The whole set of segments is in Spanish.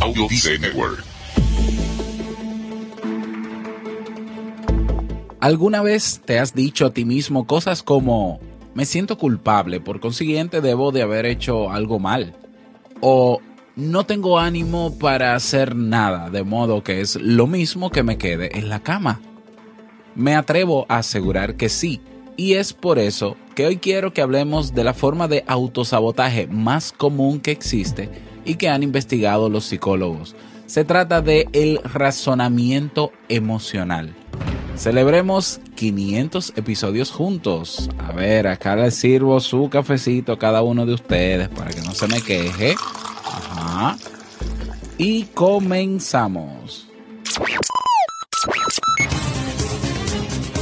Audio Network. ¿Alguna vez te has dicho a ti mismo cosas como me siento culpable, por consiguiente debo de haber hecho algo mal? O no tengo ánimo para hacer nada, de modo que es lo mismo que me quede en la cama. Me atrevo a asegurar que sí, y es por eso que hoy quiero que hablemos de la forma de autosabotaje más común que existe y que han investigado los psicólogos. Se trata de el razonamiento emocional. Celebremos 500 episodios juntos. A ver, acá les sirvo su cafecito a cada uno de ustedes para que no se me queje. Ajá. Y comenzamos.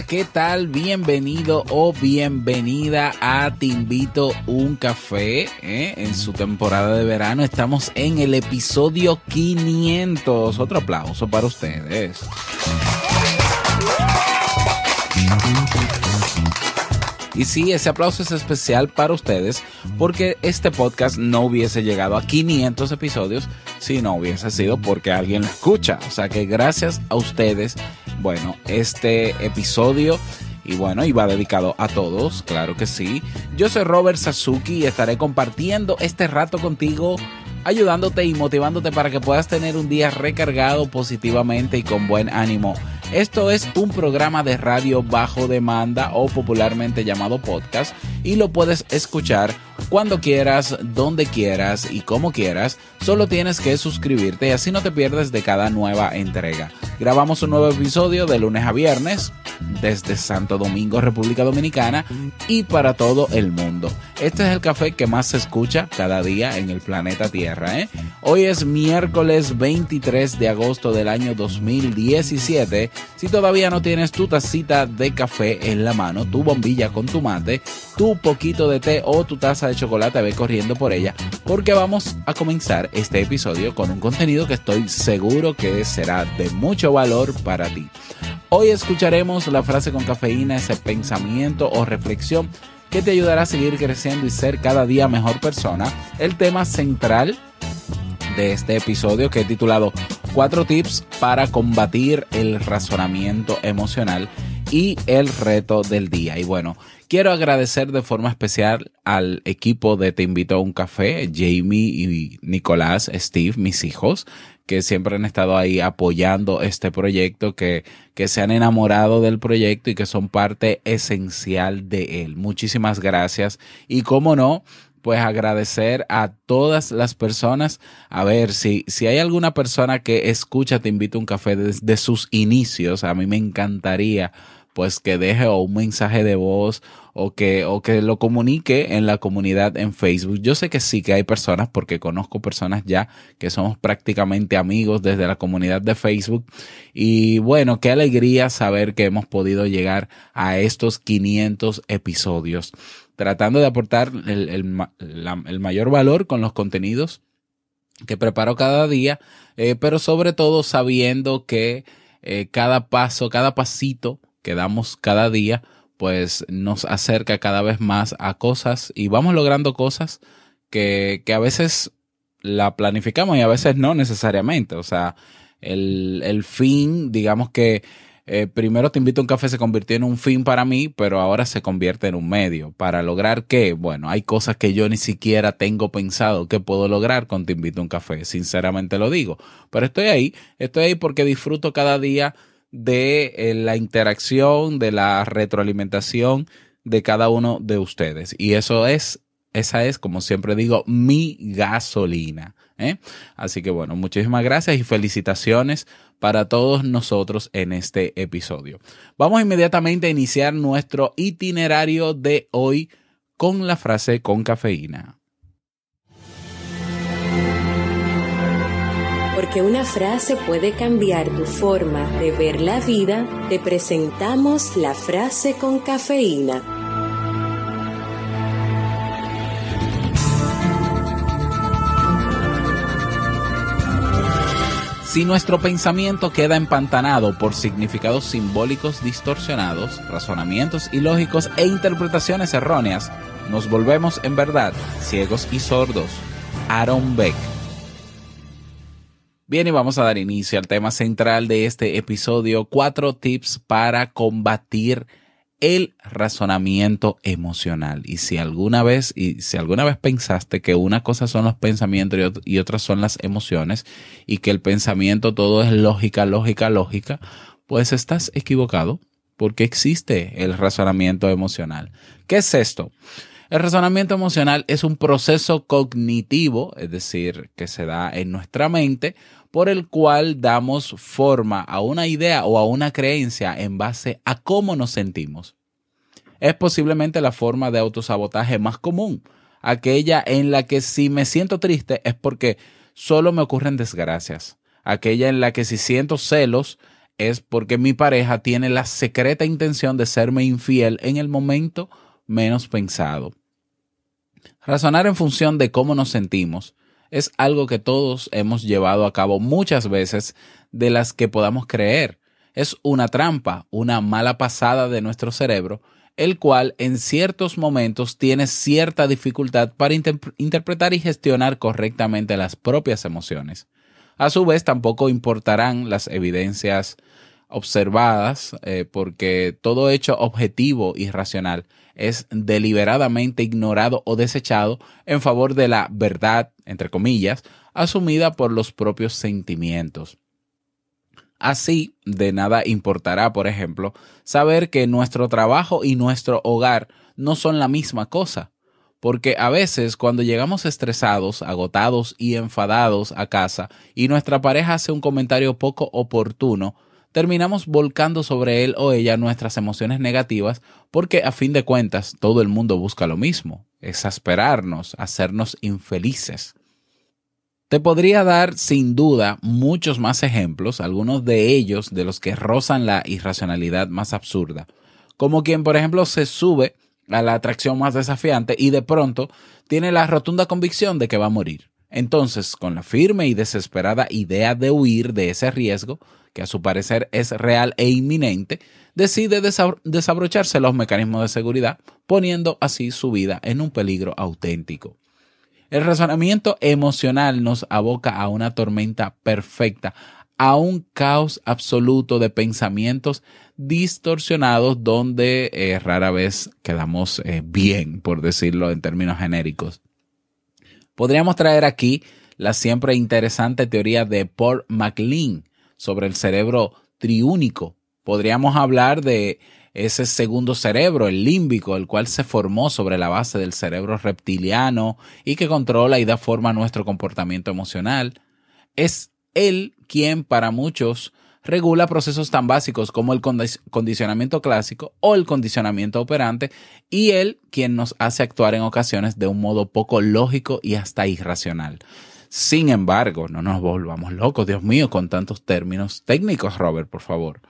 ¿Qué tal? Bienvenido o bienvenida a Te invito un café. ¿eh? En su temporada de verano estamos en el episodio 500. Otro aplauso para ustedes. Y sí, ese aplauso es especial para ustedes porque este podcast no hubiese llegado a 500 episodios si no hubiese sido porque alguien lo escucha. O sea que gracias a ustedes, bueno, este episodio y bueno, y va dedicado a todos, claro que sí. Yo soy Robert Sasuki y estaré compartiendo este rato contigo ayudándote y motivándote para que puedas tener un día recargado positivamente y con buen ánimo. Esto es un programa de radio bajo demanda o popularmente llamado podcast y lo puedes escuchar cuando quieras, donde quieras y como quieras. Solo tienes que suscribirte y así no te pierdes de cada nueva entrega. Grabamos un nuevo episodio de lunes a viernes desde Santo Domingo, República Dominicana y para todo el mundo. Este es el café que más se escucha cada día en el planeta Tierra. ¿eh? Hoy es miércoles 23 de agosto del año 2017. Si todavía no tienes tu tacita de café en la mano, tu bombilla con tu mate, tu poquito de té o tu taza de chocolate, ve corriendo por ella porque vamos a comenzar este episodio con un contenido que estoy seguro que será de mucho valor para ti. Hoy escucharemos la frase con cafeína, ese pensamiento o reflexión que te ayudará a seguir creciendo y ser cada día mejor persona. El tema central de este episodio que he titulado Cuatro tips para combatir el razonamiento emocional y el reto del día. Y bueno, quiero agradecer de forma especial al equipo de Te invito a un café, Jamie y Nicolás, Steve, mis hijos, que siempre han estado ahí apoyando este proyecto, que, que se han enamorado del proyecto y que son parte esencial de él. Muchísimas gracias. Y cómo no, pues agradecer a todas las personas. A ver, si, si hay alguna persona que escucha Te invito a un café desde sus inicios, a mí me encantaría pues que deje o un mensaje de voz o que, o que lo comunique en la comunidad en Facebook. Yo sé que sí que hay personas, porque conozco personas ya que somos prácticamente amigos desde la comunidad de Facebook. Y bueno, qué alegría saber que hemos podido llegar a estos 500 episodios, tratando de aportar el, el, el mayor valor con los contenidos que preparo cada día, eh, pero sobre todo sabiendo que eh, cada paso, cada pasito que damos cada día, pues nos acerca cada vez más a cosas y vamos logrando cosas que, que a veces la planificamos y a veces no necesariamente. O sea, el, el fin, digamos que eh, primero te invito a un café se convirtió en un fin para mí, pero ahora se convierte en un medio. ¿Para lograr qué? Bueno, hay cosas que yo ni siquiera tengo pensado que puedo lograr con te invito a un café, sinceramente lo digo. Pero estoy ahí, estoy ahí porque disfruto cada día de eh, la interacción, de la retroalimentación de cada uno de ustedes. Y eso es, esa es, como siempre digo, mi gasolina. ¿eh? Así que bueno, muchísimas gracias y felicitaciones para todos nosotros en este episodio. Vamos inmediatamente a iniciar nuestro itinerario de hoy con la frase con cafeína. Porque una frase puede cambiar tu forma de ver la vida, te presentamos la frase con cafeína. Si nuestro pensamiento queda empantanado por significados simbólicos distorsionados, razonamientos ilógicos e interpretaciones erróneas, nos volvemos en verdad ciegos y sordos. Aaron Beck. Bien, y vamos a dar inicio al tema central de este episodio, cuatro tips para combatir el razonamiento emocional. Y si alguna vez, y si alguna vez pensaste que una cosa son los pensamientos y, otras son las emociones, y que el pensamiento todo es lógica, lógica, lógica, pues estás equivocado, porque existe el razonamiento emocional. ¿Qué es esto? El razonamiento emocional es un proceso cognitivo, es decir, que se da en nuestra mente, por el cual damos forma a una idea o a una creencia en base a cómo nos sentimos. Es posiblemente la forma de autosabotaje más común, aquella en la que si me siento triste es porque solo me ocurren desgracias, aquella en la que si siento celos es porque mi pareja tiene la secreta intención de serme infiel en el momento menos pensado. Razonar en función de cómo nos sentimos es algo que todos hemos llevado a cabo muchas veces de las que podamos creer. Es una trampa, una mala pasada de nuestro cerebro, el cual en ciertos momentos tiene cierta dificultad para interpretar y gestionar correctamente las propias emociones. A su vez, tampoco importarán las evidencias observadas, eh, porque todo hecho objetivo y racional es deliberadamente ignorado o desechado en favor de la verdad, entre comillas, asumida por los propios sentimientos. Así, de nada importará, por ejemplo, saber que nuestro trabajo y nuestro hogar no son la misma cosa, porque a veces cuando llegamos estresados, agotados y enfadados a casa y nuestra pareja hace un comentario poco oportuno, terminamos volcando sobre él o ella nuestras emociones negativas porque a fin de cuentas todo el mundo busca lo mismo, exasperarnos, hacernos infelices. Te podría dar sin duda muchos más ejemplos, algunos de ellos de los que rozan la irracionalidad más absurda, como quien por ejemplo se sube a la atracción más desafiante y de pronto tiene la rotunda convicción de que va a morir. Entonces, con la firme y desesperada idea de huir de ese riesgo, que a su parecer es real e inminente, decide desabrocharse los mecanismos de seguridad, poniendo así su vida en un peligro auténtico. El razonamiento emocional nos aboca a una tormenta perfecta, a un caos absoluto de pensamientos distorsionados donde eh, rara vez quedamos eh, bien, por decirlo en términos genéricos. Podríamos traer aquí la siempre interesante teoría de Paul MacLean, sobre el cerebro triúnico. Podríamos hablar de ese segundo cerebro, el límbico, el cual se formó sobre la base del cerebro reptiliano y que controla y da forma a nuestro comportamiento emocional. Es él quien para muchos regula procesos tan básicos como el condicionamiento clásico o el condicionamiento operante y él quien nos hace actuar en ocasiones de un modo poco lógico y hasta irracional. Sin embargo, no nos volvamos locos, Dios mío, con tantos términos técnicos, Robert, por favor.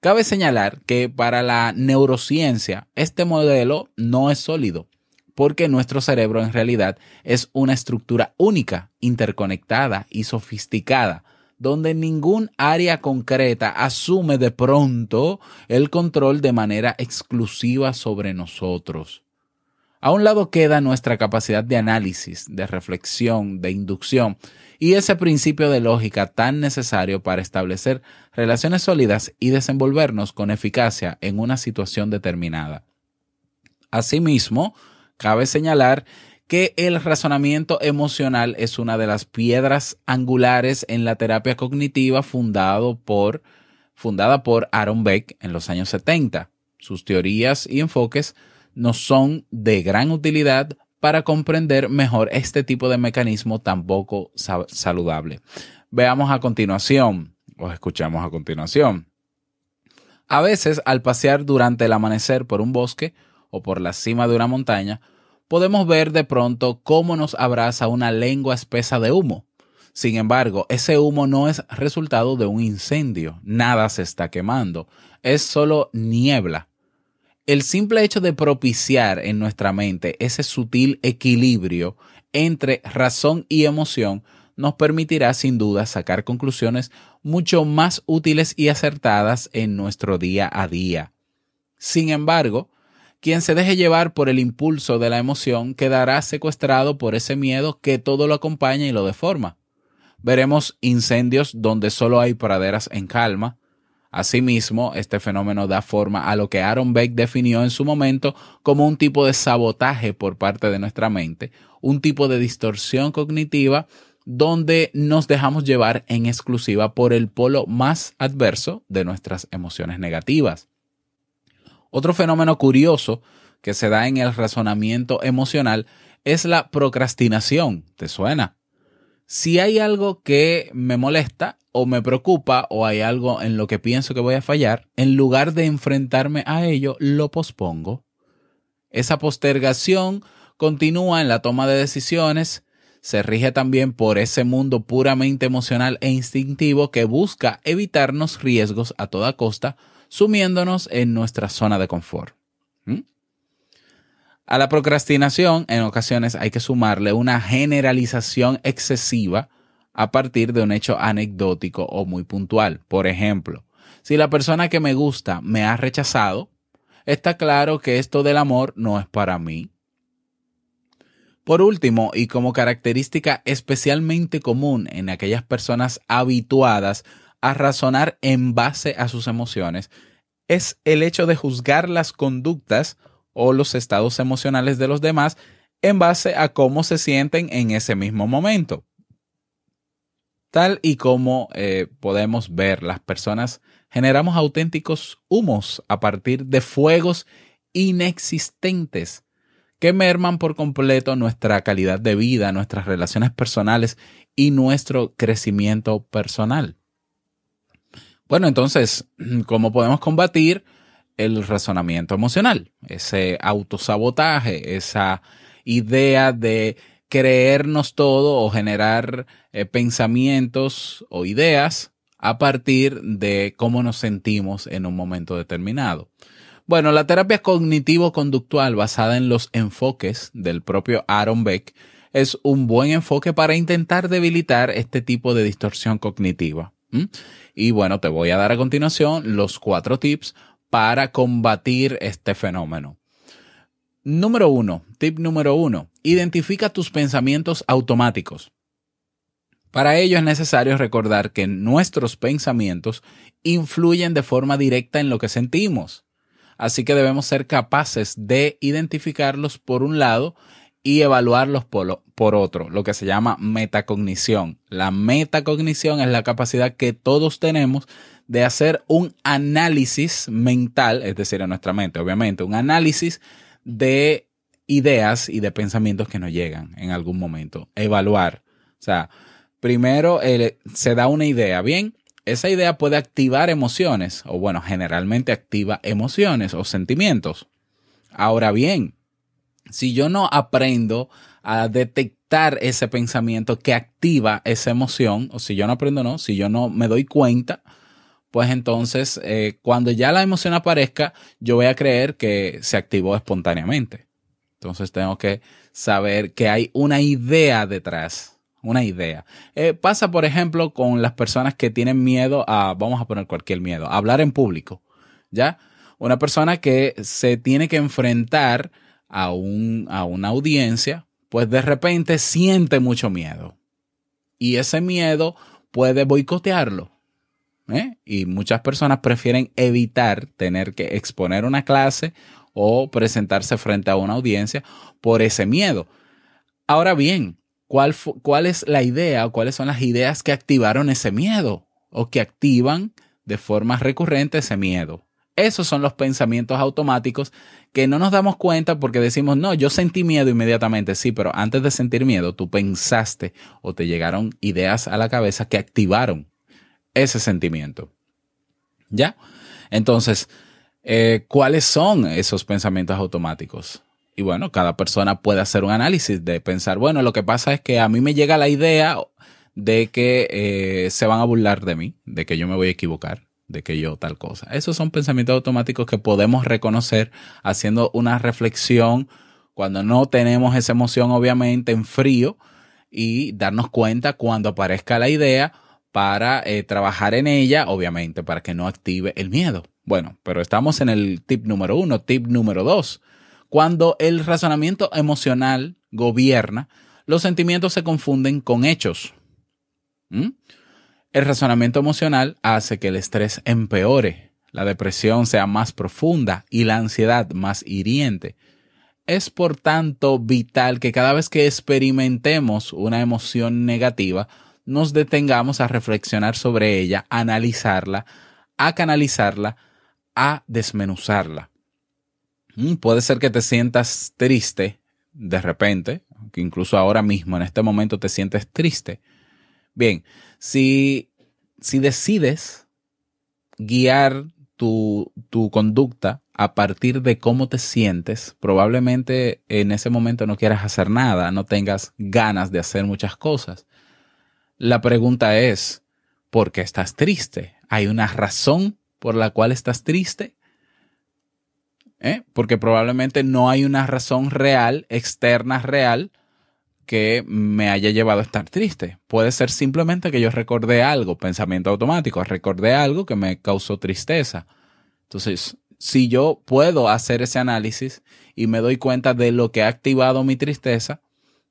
Cabe señalar que para la neurociencia este modelo no es sólido, porque nuestro cerebro en realidad es una estructura única, interconectada y sofisticada, donde ningún área concreta asume de pronto el control de manera exclusiva sobre nosotros. A un lado queda nuestra capacidad de análisis, de reflexión, de inducción y ese principio de lógica tan necesario para establecer relaciones sólidas y desenvolvernos con eficacia en una situación determinada. Asimismo, cabe señalar que el razonamiento emocional es una de las piedras angulares en la terapia cognitiva fundado por, fundada por Aaron Beck en los años 70. Sus teorías y enfoques nos son de gran utilidad para comprender mejor este tipo de mecanismo tan poco saludable. Veamos a continuación, o escuchamos a continuación. A veces, al pasear durante el amanecer por un bosque o por la cima de una montaña, podemos ver de pronto cómo nos abraza una lengua espesa de humo. Sin embargo, ese humo no es resultado de un incendio, nada se está quemando, es solo niebla el simple hecho de propiciar en nuestra mente ese sutil equilibrio entre razón y emoción nos permitirá sin duda sacar conclusiones mucho más útiles y acertadas en nuestro día a día. Sin embargo, quien se deje llevar por el impulso de la emoción quedará secuestrado por ese miedo que todo lo acompaña y lo deforma. Veremos incendios donde solo hay praderas en calma, Asimismo, este fenómeno da forma a lo que Aaron Beck definió en su momento como un tipo de sabotaje por parte de nuestra mente, un tipo de distorsión cognitiva donde nos dejamos llevar en exclusiva por el polo más adverso de nuestras emociones negativas. Otro fenómeno curioso que se da en el razonamiento emocional es la procrastinación. ¿Te suena? Si hay algo que me molesta, o me preocupa o hay algo en lo que pienso que voy a fallar, en lugar de enfrentarme a ello, lo pospongo. Esa postergación continúa en la toma de decisiones, se rige también por ese mundo puramente emocional e instintivo que busca evitarnos riesgos a toda costa, sumiéndonos en nuestra zona de confort. ¿Mm? A la procrastinación, en ocasiones hay que sumarle una generalización excesiva a partir de un hecho anecdótico o muy puntual. Por ejemplo, si la persona que me gusta me ha rechazado, está claro que esto del amor no es para mí. Por último, y como característica especialmente común en aquellas personas habituadas a razonar en base a sus emociones, es el hecho de juzgar las conductas o los estados emocionales de los demás en base a cómo se sienten en ese mismo momento. Tal y como eh, podemos ver, las personas generamos auténticos humos a partir de fuegos inexistentes que merman por completo nuestra calidad de vida, nuestras relaciones personales y nuestro crecimiento personal. Bueno, entonces, ¿cómo podemos combatir el razonamiento emocional? Ese autosabotaje, esa idea de creernos todo o generar eh, pensamientos o ideas a partir de cómo nos sentimos en un momento determinado. Bueno, la terapia cognitivo-conductual basada en los enfoques del propio Aaron Beck es un buen enfoque para intentar debilitar este tipo de distorsión cognitiva. Y bueno, te voy a dar a continuación los cuatro tips para combatir este fenómeno. Número uno, tip número uno, identifica tus pensamientos automáticos. Para ello es necesario recordar que nuestros pensamientos influyen de forma directa en lo que sentimos. Así que debemos ser capaces de identificarlos por un lado y evaluarlos por, por, otro, lo que se llama metacognición. La metacognición es la capacidad que todos tenemos de hacer un análisis mental, es decir, en nuestra mente, obviamente, un análisis de ideas y de pensamientos que nos llegan en algún momento. Evaluar. O sea, primero se da una idea, ¿bien? Esa idea puede activar emociones, o bueno, generalmente activa emociones o sentimientos. Ahora bien, si yo no aprendo a detectar ese pensamiento que activa esa emoción, o si yo no aprendo, no, si yo no me doy cuenta, pues entonces eh, cuando ya la emoción aparezca, yo voy a creer que se activó espontáneamente. Entonces tengo que saber que hay una idea detrás, una idea. Eh, pasa, por ejemplo, con las personas que tienen miedo a, vamos a poner cualquier miedo, a hablar en público, ¿ya? Una persona que se tiene que enfrentar a, un, a una audiencia, pues de repente siente mucho miedo. Y ese miedo puede boicotearlo. ¿Eh? Y muchas personas prefieren evitar tener que exponer una clase o presentarse frente a una audiencia por ese miedo. Ahora bien, ¿cuál, ¿cuál es la idea o cuáles son las ideas que activaron ese miedo o que activan de forma recurrente ese miedo? Esos son los pensamientos automáticos que no nos damos cuenta porque decimos, no, yo sentí miedo inmediatamente, sí, pero antes de sentir miedo, tú pensaste o te llegaron ideas a la cabeza que activaron ese sentimiento. ¿Ya? Entonces, eh, ¿cuáles son esos pensamientos automáticos? Y bueno, cada persona puede hacer un análisis de pensar, bueno, lo que pasa es que a mí me llega la idea de que eh, se van a burlar de mí, de que yo me voy a equivocar de que yo tal cosa. Esos son pensamientos automáticos que podemos reconocer haciendo una reflexión cuando no tenemos esa emoción obviamente en frío y darnos cuenta cuando aparezca la idea para eh, trabajar en ella, obviamente, para que no active el miedo. Bueno, pero estamos en el tip número uno, tip número dos. Cuando el razonamiento emocional gobierna, los sentimientos se confunden con hechos. ¿Mm? El razonamiento emocional hace que el estrés empeore, la depresión sea más profunda y la ansiedad más hiriente. Es por tanto vital que cada vez que experimentemos una emoción negativa, nos detengamos a reflexionar sobre ella, a analizarla, a canalizarla, a desmenuzarla. Mm, puede ser que te sientas triste de repente, que incluso ahora mismo, en este momento, te sientes triste. Bien, si, si decides guiar tu, tu, conducta a partir de cómo te sientes, probablemente en ese momento no quieras hacer nada, no tengas ganas de hacer muchas cosas. La pregunta es, ¿por qué estás triste? ¿Hay una razón por la cual estás triste? ¿Eh? Porque probablemente no hay una razón real, externa real, que me haya llevado a estar triste. Puede ser simplemente que yo recordé algo, pensamiento automático, recordé algo que me causó tristeza. Entonces, si yo puedo hacer ese análisis y me doy cuenta de lo que ha activado mi tristeza,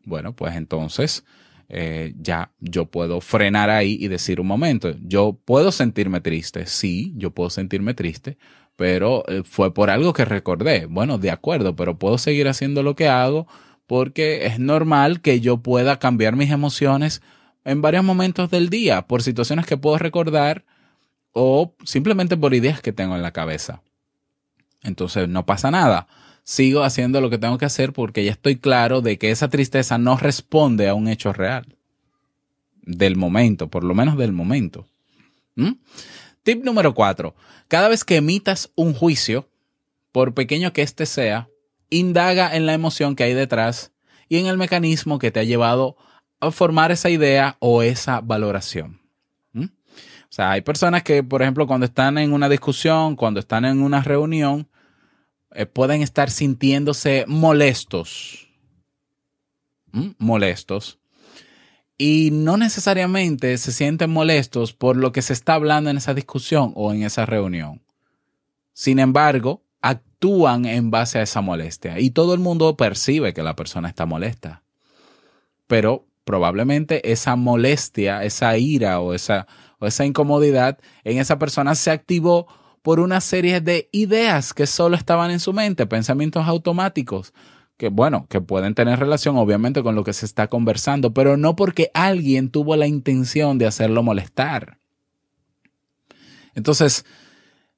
bueno, pues entonces eh, ya yo puedo frenar ahí y decir un momento, yo puedo sentirme triste, sí, yo puedo sentirme triste, pero eh, fue por algo que recordé. Bueno, de acuerdo, pero puedo seguir haciendo lo que hago porque es normal que yo pueda cambiar mis emociones en varios momentos del día por situaciones que puedo recordar o simplemente por ideas que tengo en la cabeza. Entonces no pasa nada. Sigo haciendo lo que tengo que hacer porque ya estoy claro de que esa tristeza no responde a un hecho real. Del momento, por lo menos del momento. ¿Mm? Tip número cuatro. Cada vez que emitas un juicio, por pequeño que éste sea, indaga en la emoción que hay detrás y en el mecanismo que te ha llevado a formar esa idea o esa valoración. ¿Mm? O sea, hay personas que, por ejemplo, cuando están en una discusión, cuando están en una reunión, eh, pueden estar sintiéndose molestos. ¿Mm? Molestos. Y no necesariamente se sienten molestos por lo que se está hablando en esa discusión o en esa reunión. Sin embargo, actúan en base a esa molestia y todo el mundo percibe que la persona está molesta. Pero probablemente esa molestia, esa ira o esa, o esa incomodidad en esa persona se activó por una serie de ideas que solo estaban en su mente, pensamientos automáticos, que bueno, que pueden tener relación obviamente con lo que se está conversando, pero no porque alguien tuvo la intención de hacerlo molestar. Entonces,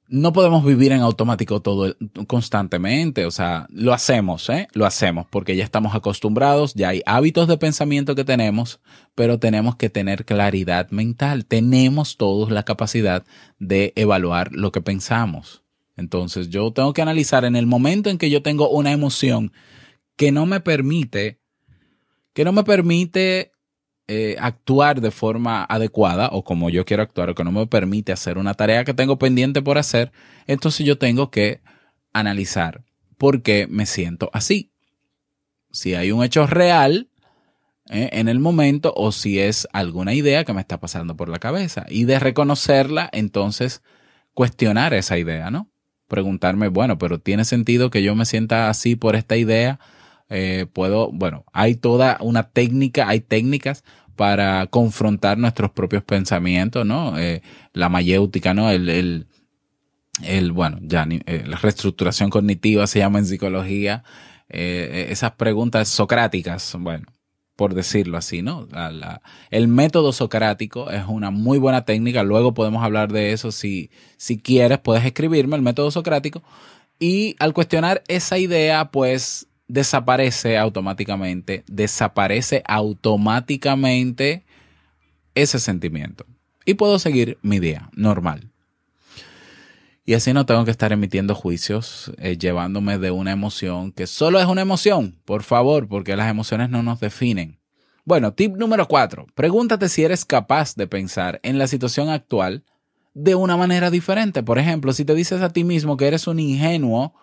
no podemos vivir en automático todo constantemente, o sea, lo hacemos, ¿eh? Lo hacemos porque ya estamos acostumbrados, ya hay hábitos de pensamiento que tenemos, pero tenemos que tener claridad mental, tenemos todos la capacidad de evaluar lo que pensamos. Entonces, yo tengo que analizar en el momento en que yo tengo una emoción que no me permite que no me permite eh, actuar de forma adecuada o como yo quiero actuar o que no me permite hacer una tarea que tengo pendiente por hacer, entonces yo tengo que analizar por qué me siento así. Si hay un hecho real eh, en el momento o si es alguna idea que me está pasando por la cabeza y de reconocerla, entonces cuestionar esa idea, ¿no? preguntarme, bueno, pero ¿tiene sentido que yo me sienta así por esta idea? Eh, puedo, bueno, hay toda una técnica, hay técnicas para confrontar nuestros propios pensamientos, ¿no? Eh, la mayéutica, ¿no? El, el, el bueno, ya eh, la reestructuración cognitiva se llama en psicología. esas preguntas socráticas, bueno, por decirlo así, ¿no? el método socrático es una muy buena técnica, luego podemos hablar de eso si, si quieres, puedes escribirme el método socrático y al cuestionar esa idea, pues desaparece automáticamente, desaparece automáticamente ese sentimiento y puedo seguir mi día normal. Y así no tengo que estar emitiendo juicios, eh, llevándome de una emoción que solo es una emoción, por favor, porque las emociones no nos definen. Bueno, tip número cuatro. Pregúntate si eres capaz de pensar en la situación actual de una manera diferente. Por ejemplo, si te dices a ti mismo que eres un ingenuo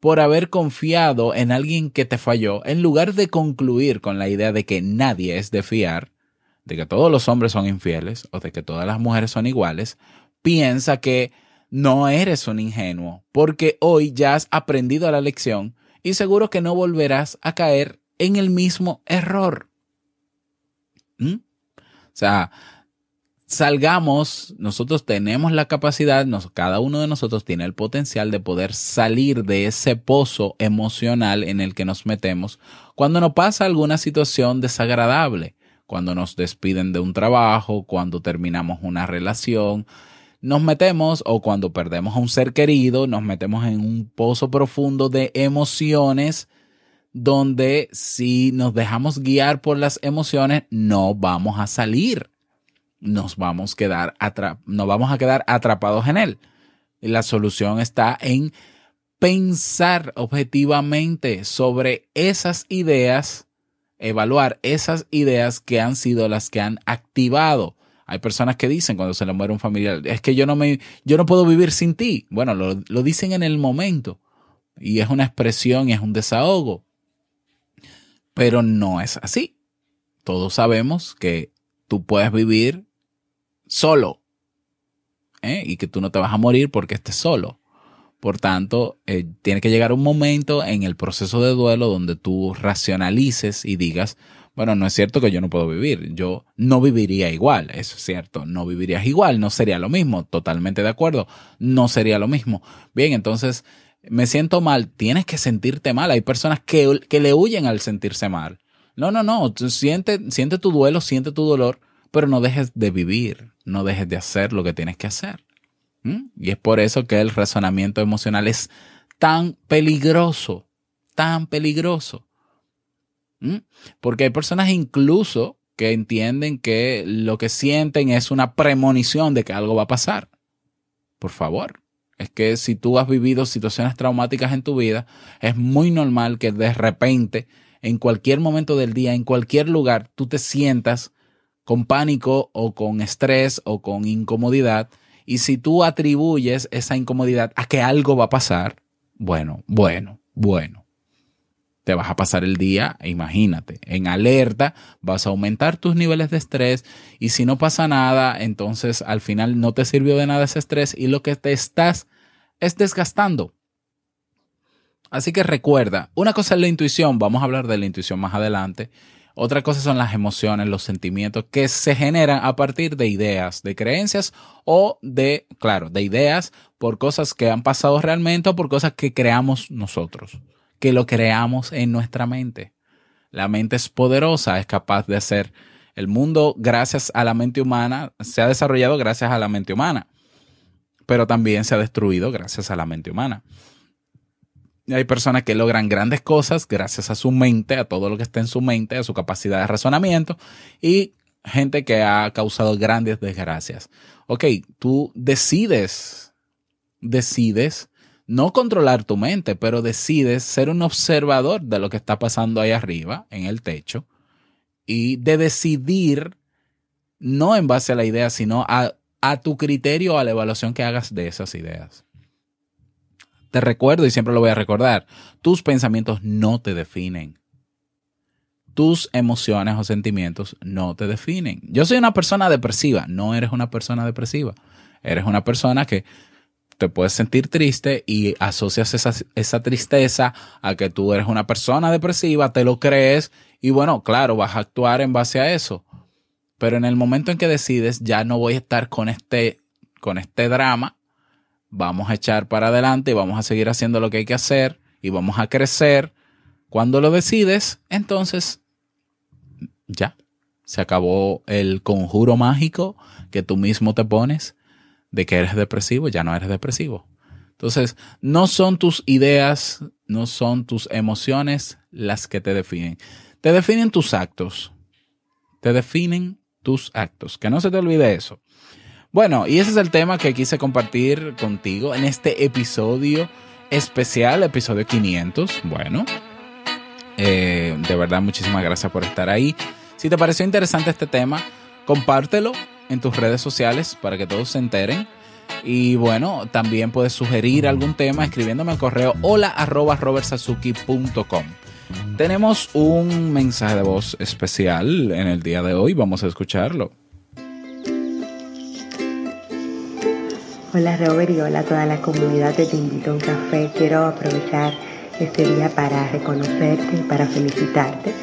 por haber confiado en alguien que te falló, en lugar de concluir con la idea de que nadie es de fiar, de que todos los hombres son infieles o de que todas las mujeres son iguales, piensa que no eres un ingenuo, porque hoy ya has aprendido la lección y seguro que no volverás a caer en el mismo error. ¿Mm? O sea, salgamos, nosotros tenemos la capacidad, cada uno de nosotros tiene el potencial de poder salir de ese pozo emocional en el que nos metemos cuando nos pasa alguna situación desagradable, cuando nos despiden de un trabajo, cuando terminamos una relación, nos metemos o cuando perdemos a un ser querido, nos metemos en un pozo profundo de emociones donde si nos dejamos guiar por las emociones no vamos a salir. Nos vamos, quedar nos vamos a quedar atrapados en él. La solución está en pensar objetivamente sobre esas ideas, evaluar esas ideas que han sido las que han activado hay personas que dicen cuando se le muere un familiar, es que yo no me, yo no puedo vivir sin ti. Bueno, lo, lo dicen en el momento y es una expresión y es un desahogo. Pero no es así. Todos sabemos que tú puedes vivir solo ¿eh? y que tú no te vas a morir porque estés solo. Por tanto, eh, tiene que llegar un momento en el proceso de duelo donde tú racionalices y digas, bueno, no es cierto que yo no puedo vivir, yo no viviría igual, eso es cierto, no vivirías igual, no sería lo mismo, totalmente de acuerdo, no sería lo mismo. Bien, entonces me siento mal, tienes que sentirte mal, hay personas que, que le huyen al sentirse mal. No, no, no, siente, siente tu duelo, siente tu dolor, pero no dejes de vivir, no dejes de hacer lo que tienes que hacer. Y es por eso que el razonamiento emocional es tan peligroso, tan peligroso. Porque hay personas incluso que entienden que lo que sienten es una premonición de que algo va a pasar. Por favor. Es que si tú has vivido situaciones traumáticas en tu vida, es muy normal que de repente, en cualquier momento del día, en cualquier lugar, tú te sientas con pánico o con estrés o con incomodidad. Y si tú atribuyes esa incomodidad a que algo va a pasar, bueno, bueno, bueno te vas a pasar el día, imagínate, en alerta, vas a aumentar tus niveles de estrés y si no pasa nada, entonces al final no te sirvió de nada ese estrés y lo que te estás es desgastando. Así que recuerda, una cosa es la intuición, vamos a hablar de la intuición más adelante. Otra cosa son las emociones, los sentimientos que se generan a partir de ideas, de creencias o de, claro, de ideas por cosas que han pasado realmente o por cosas que creamos nosotros que lo creamos en nuestra mente. La mente es poderosa, es capaz de hacer el mundo gracias a la mente humana, se ha desarrollado gracias a la mente humana, pero también se ha destruido gracias a la mente humana. Hay personas que logran grandes cosas gracias a su mente, a todo lo que está en su mente, a su capacidad de razonamiento, y gente que ha causado grandes desgracias. Ok, tú decides, decides no controlar tu mente, pero decides ser un observador de lo que está pasando ahí arriba, en el techo, y de decidir, no en base a la idea, sino a, tu criterio, a la evaluación que hagas de esas ideas. Te recuerdo y siempre lo voy a recordar, tus pensamientos no te definen. Tus emociones o sentimientos no te definen. Yo soy una persona depresiva, no eres una persona depresiva. Eres una persona que te puedes sentir triste y asocias esa, esa, tristeza a que tú eres una persona depresiva, te lo crees y bueno, claro, vas a actuar en base a eso. Pero en el momento en que decides, ya no voy a estar con este, con este drama, vamos a echar para adelante y vamos a seguir haciendo lo que hay que hacer y vamos a crecer. Cuando lo decides, entonces ya, se acabó el conjuro mágico que tú mismo te pones de que eres depresivo, ya no eres depresivo. Entonces, no son tus ideas, no son tus emociones las que te definen. Te definen tus actos. Te definen tus actos. Que no se te olvide eso. Bueno, y ese es el tema que quise compartir contigo en este episodio especial, episodio 500. Bueno, eh, de verdad, muchísimas gracias por estar ahí. Si te pareció interesante este tema, compártelo en tus redes sociales para que todos se enteren. Y bueno, también puedes sugerir algún tema escribiéndome al correo hola Tenemos un mensaje de voz especial en el día de hoy, vamos a escucharlo. Hola Robert y hola a toda la comunidad de Te Invito a un Café. Quiero aprovechar este día para reconocerte y para felicitarte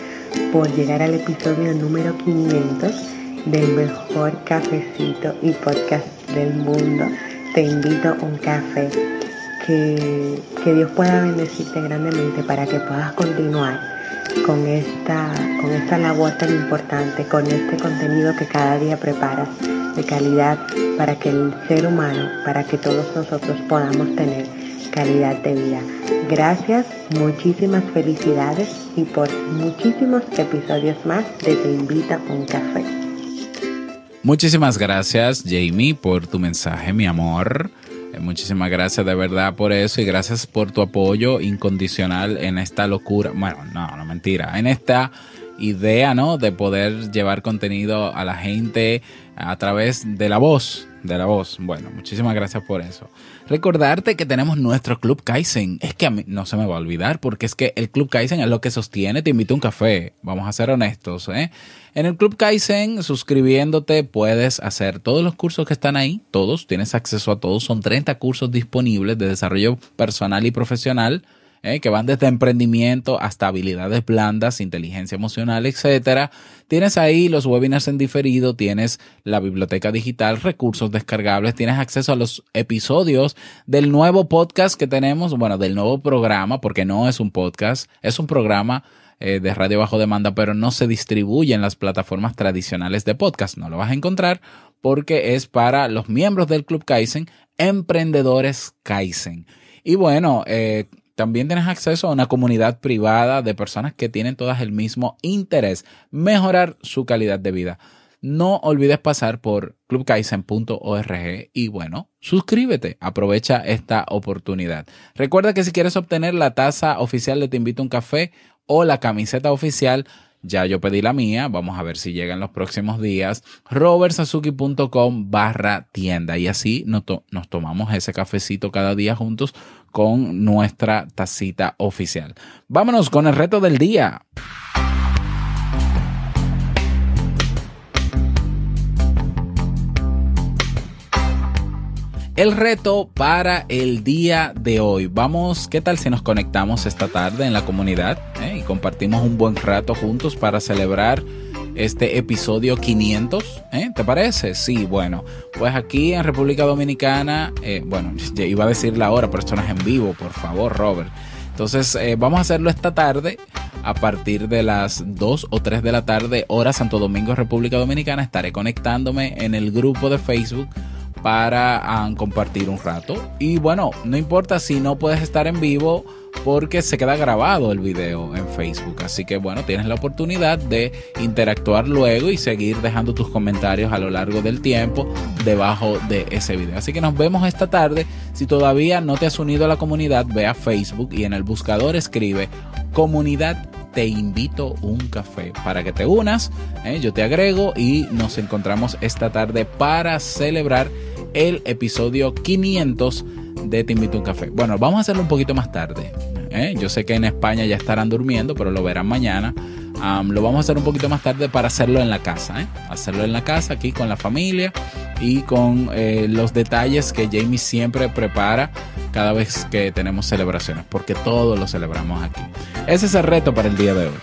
por llegar al episodio número 500 del mejor cafecito y podcast del mundo. Te invito a un café. Que, que Dios pueda bendecirte grandemente para que puedas continuar con esta, con esta labor tan importante, con este contenido que cada día preparas de calidad para que el ser humano, para que todos nosotros podamos tener calidad de vida. Gracias, muchísimas felicidades y por muchísimos episodios más de Te Invita a un Café. Muchísimas gracias, Jamie, por tu mensaje, mi amor. Eh, muchísimas gracias de verdad por eso y gracias por tu apoyo incondicional en esta locura. Bueno, no, no mentira. En esta idea, ¿no? De poder llevar contenido a la gente a través de la voz, de la voz. Bueno, muchísimas gracias por eso. Recordarte que tenemos nuestro Club Kaizen. Es que a mí no se me va a olvidar porque es que el Club Kaizen es lo que sostiene. Te invito a un café. Vamos a ser honestos, ¿eh? En el Club Kaizen, suscribiéndote, puedes hacer todos los cursos que están ahí. Todos, tienes acceso a todos. Son 30 cursos disponibles de desarrollo personal y profesional ¿eh? que van desde emprendimiento hasta habilidades blandas, inteligencia emocional, etcétera. Tienes ahí los webinars en diferido, tienes la biblioteca digital, recursos descargables, tienes acceso a los episodios del nuevo podcast que tenemos, bueno, del nuevo programa, porque no es un podcast, es un programa eh, de radio bajo demanda, pero no se distribuye en las plataformas tradicionales de podcast. No lo vas a encontrar porque es para los miembros del Club Kaizen, emprendedores Kaizen. Y bueno, eh, también tienes acceso a una comunidad privada de personas que tienen todas el mismo interés, mejorar su calidad de vida. No olvides pasar por clubkaizen.org y bueno, suscríbete, aprovecha esta oportunidad. Recuerda que si quieres obtener la taza oficial de Te invito a un café o la camiseta oficial, ya yo pedí la mía, vamos a ver si llega en los próximos días. robertsazuki.com barra tienda y así nos, nos tomamos ese cafecito cada día juntos con nuestra tacita oficial. Vámonos con el reto del día. El reto para el día de hoy. Vamos, ¿qué tal si nos conectamos esta tarde en la comunidad eh, y compartimos un buen rato juntos para celebrar este episodio 500? Eh? ¿Te parece? Sí, bueno, pues aquí en República Dominicana, eh, bueno, iba a decir la hora, pero esto no es en vivo, por favor, Robert. Entonces, vamos a hacerlo esta tarde a partir de las 2 o 3 de la tarde, hora Santo Domingo, República Dominicana. Estaré conectándome en el grupo de Facebook para um, compartir un rato. Y bueno, no importa si no puedes estar en vivo porque se queda grabado el video en Facebook. Así que bueno, tienes la oportunidad de interactuar luego y seguir dejando tus comentarios a lo largo del tiempo debajo de ese video. Así que nos vemos esta tarde. Si todavía no te has unido a la comunidad, ve a Facebook y en el buscador escribe comunidad te invito un café para que te unas. ¿eh? Yo te agrego y nos encontramos esta tarde para celebrar el episodio 500 de Te invito un café. Bueno, vamos a hacerlo un poquito más tarde. ¿eh? Yo sé que en España ya estarán durmiendo, pero lo verán mañana. lo vamos a hacer un poquito más tarde para hacerlo en la casa. ¿eh? Hacerlo en la casa, aquí con la familia. y con los detalles que Jamie siempre prepara cada vez que tenemos celebraciones, porque todos lo celebramos aquí. Ese es el reto para el día de hoy.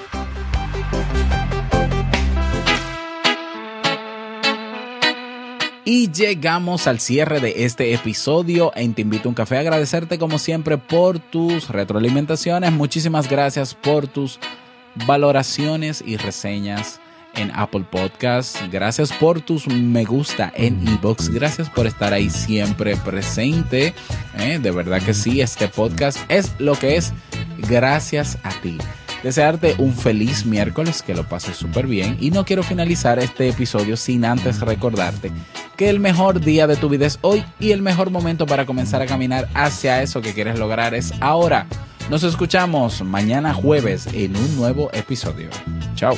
Y llegamos al cierre de este episodio en Te Invito a un Café. Agradecerte como siempre por tus retroalimentaciones. Muchísimas gracias por tus valoraciones y reseñas en Apple Podcasts. Gracias por tus me gusta en ebox. Gracias por estar ahí siempre presente. ¿eh? De verdad que sí, este podcast es lo que es gracias a ti. Desearte un feliz miércoles, que lo pases súper bien. Y no quiero finalizar este episodio sin antes recordarte que el mejor día de tu vida es hoy y el mejor momento para comenzar a caminar hacia eso que quieres lograr es ahora. Nos escuchamos mañana jueves en un nuevo episodio. Chao.